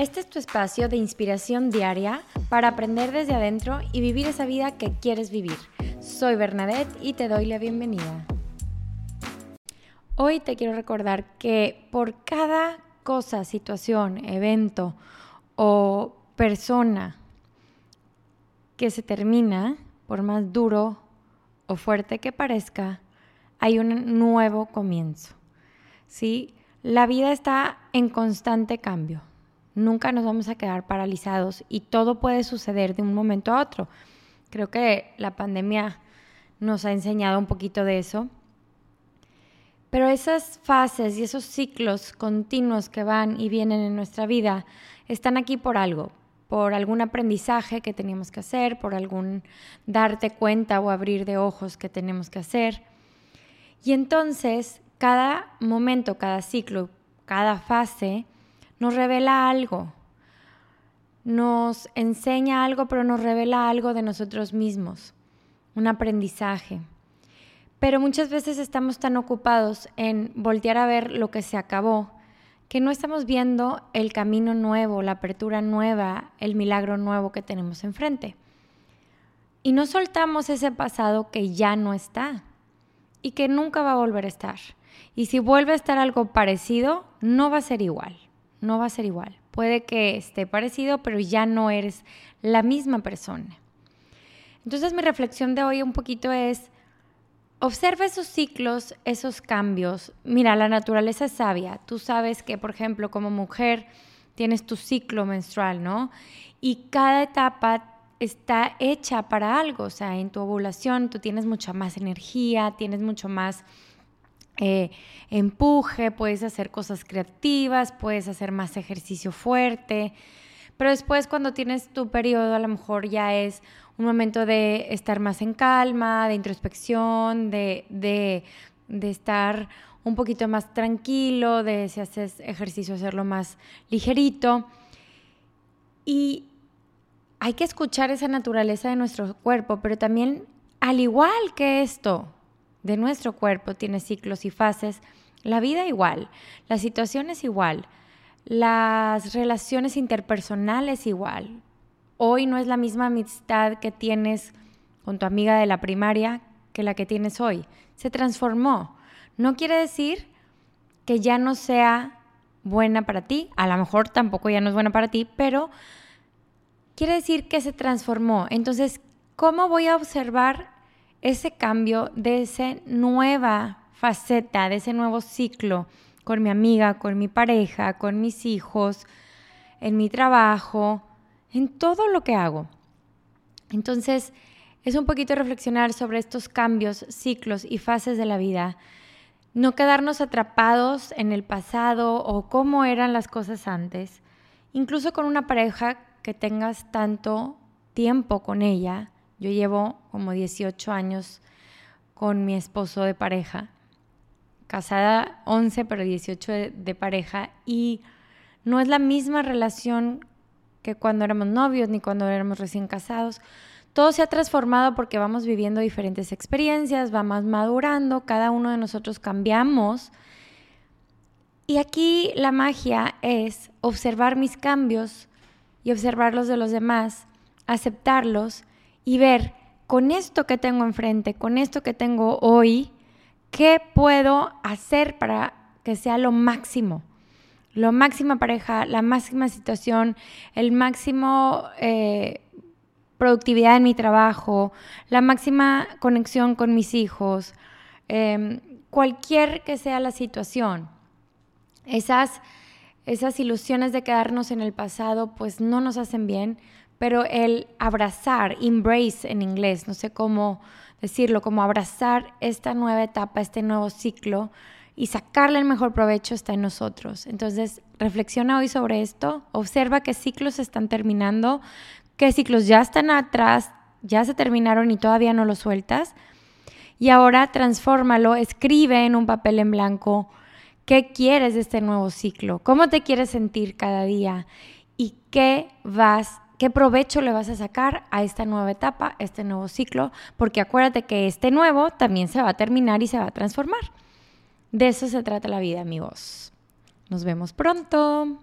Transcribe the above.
Este es tu espacio de inspiración diaria para aprender desde adentro y vivir esa vida que quieres vivir. Soy Bernadette y te doy la bienvenida. Hoy te quiero recordar que por cada cosa, situación, evento o persona que se termina, por más duro o fuerte que parezca, hay un nuevo comienzo. ¿Sí? La vida está en constante cambio. Nunca nos vamos a quedar paralizados y todo puede suceder de un momento a otro. Creo que la pandemia nos ha enseñado un poquito de eso. Pero esas fases y esos ciclos continuos que van y vienen en nuestra vida están aquí por algo, por algún aprendizaje que teníamos que hacer, por algún darte cuenta o abrir de ojos que tenemos que hacer. Y entonces, cada momento, cada ciclo, cada fase nos revela algo, nos enseña algo, pero nos revela algo de nosotros mismos, un aprendizaje. Pero muchas veces estamos tan ocupados en voltear a ver lo que se acabó, que no estamos viendo el camino nuevo, la apertura nueva, el milagro nuevo que tenemos enfrente. Y no soltamos ese pasado que ya no está y que nunca va a volver a estar. Y si vuelve a estar algo parecido, no va a ser igual no va a ser igual. Puede que esté parecido, pero ya no eres la misma persona. Entonces mi reflexión de hoy un poquito es, observa esos ciclos, esos cambios. Mira, la naturaleza es sabia. Tú sabes que, por ejemplo, como mujer tienes tu ciclo menstrual, ¿no? Y cada etapa está hecha para algo. O sea, en tu ovulación tú tienes mucha más energía, tienes mucho más eh, empuje, puedes hacer cosas creativas, puedes hacer más ejercicio fuerte, pero después cuando tienes tu periodo a lo mejor ya es un momento de estar más en calma, de introspección, de, de, de estar un poquito más tranquilo, de si haces ejercicio hacerlo más ligerito. Y hay que escuchar esa naturaleza de nuestro cuerpo, pero también al igual que esto, de nuestro cuerpo tiene ciclos y fases, la vida igual, la situación es igual, las relaciones interpersonales igual. Hoy no es la misma amistad que tienes con tu amiga de la primaria que la que tienes hoy. Se transformó. No quiere decir que ya no sea buena para ti, a lo mejor tampoco ya no es buena para ti, pero quiere decir que se transformó. Entonces, ¿cómo voy a observar ese cambio de esa nueva faceta, de ese nuevo ciclo con mi amiga, con mi pareja, con mis hijos, en mi trabajo, en todo lo que hago. Entonces, es un poquito reflexionar sobre estos cambios, ciclos y fases de la vida. No quedarnos atrapados en el pasado o cómo eran las cosas antes. Incluso con una pareja que tengas tanto tiempo con ella, yo llevo como 18 años con mi esposo de pareja, casada 11, pero 18 de, pareja, y no es la misma relación que cuando éramos novios ni cuando éramos recién casados. Todo se ha transformado porque vamos viviendo diferentes experiencias, vamos madurando, cada uno de nosotros cambiamos. Y aquí la magia es observar mis cambios y observar los de los demás, aceptarlos y ver con esto que tengo enfrente, con esto que tengo hoy, qué puedo hacer para que sea lo máximo. Lo máxima pareja, la máxima situación, el máximo eh, productividad en mi trabajo, la máxima conexión con mis hijos, em, cualquier que sea la situación. Esas, esas ilusiones de quedarnos en el pasado pues no nos hacen bien, pero el abrazar, embrace en inglés, no sé cómo decirlo, como abrazar esta nueva etapa, este nuevo ciclo y sacarle el mejor provecho está en nosotros. Entonces, reflexiona hoy sobre esto, observa qué ciclos están terminando, qué ciclos ya están atrás, ya se terminaron y todavía no los sueltas. Y ahora transfórmalo, escribe en un papel en blanco qué quieres de este nuevo ciclo, cómo te quieres sentir cada día y qué vas qué provecho le vas a sacar a esta nueva etapa, a este nuevo ciclo, porque acuérdate que este nuevo también se va a terminar y se va a transformar. De eso se trata la vida, amigos. Nos vemos pronto.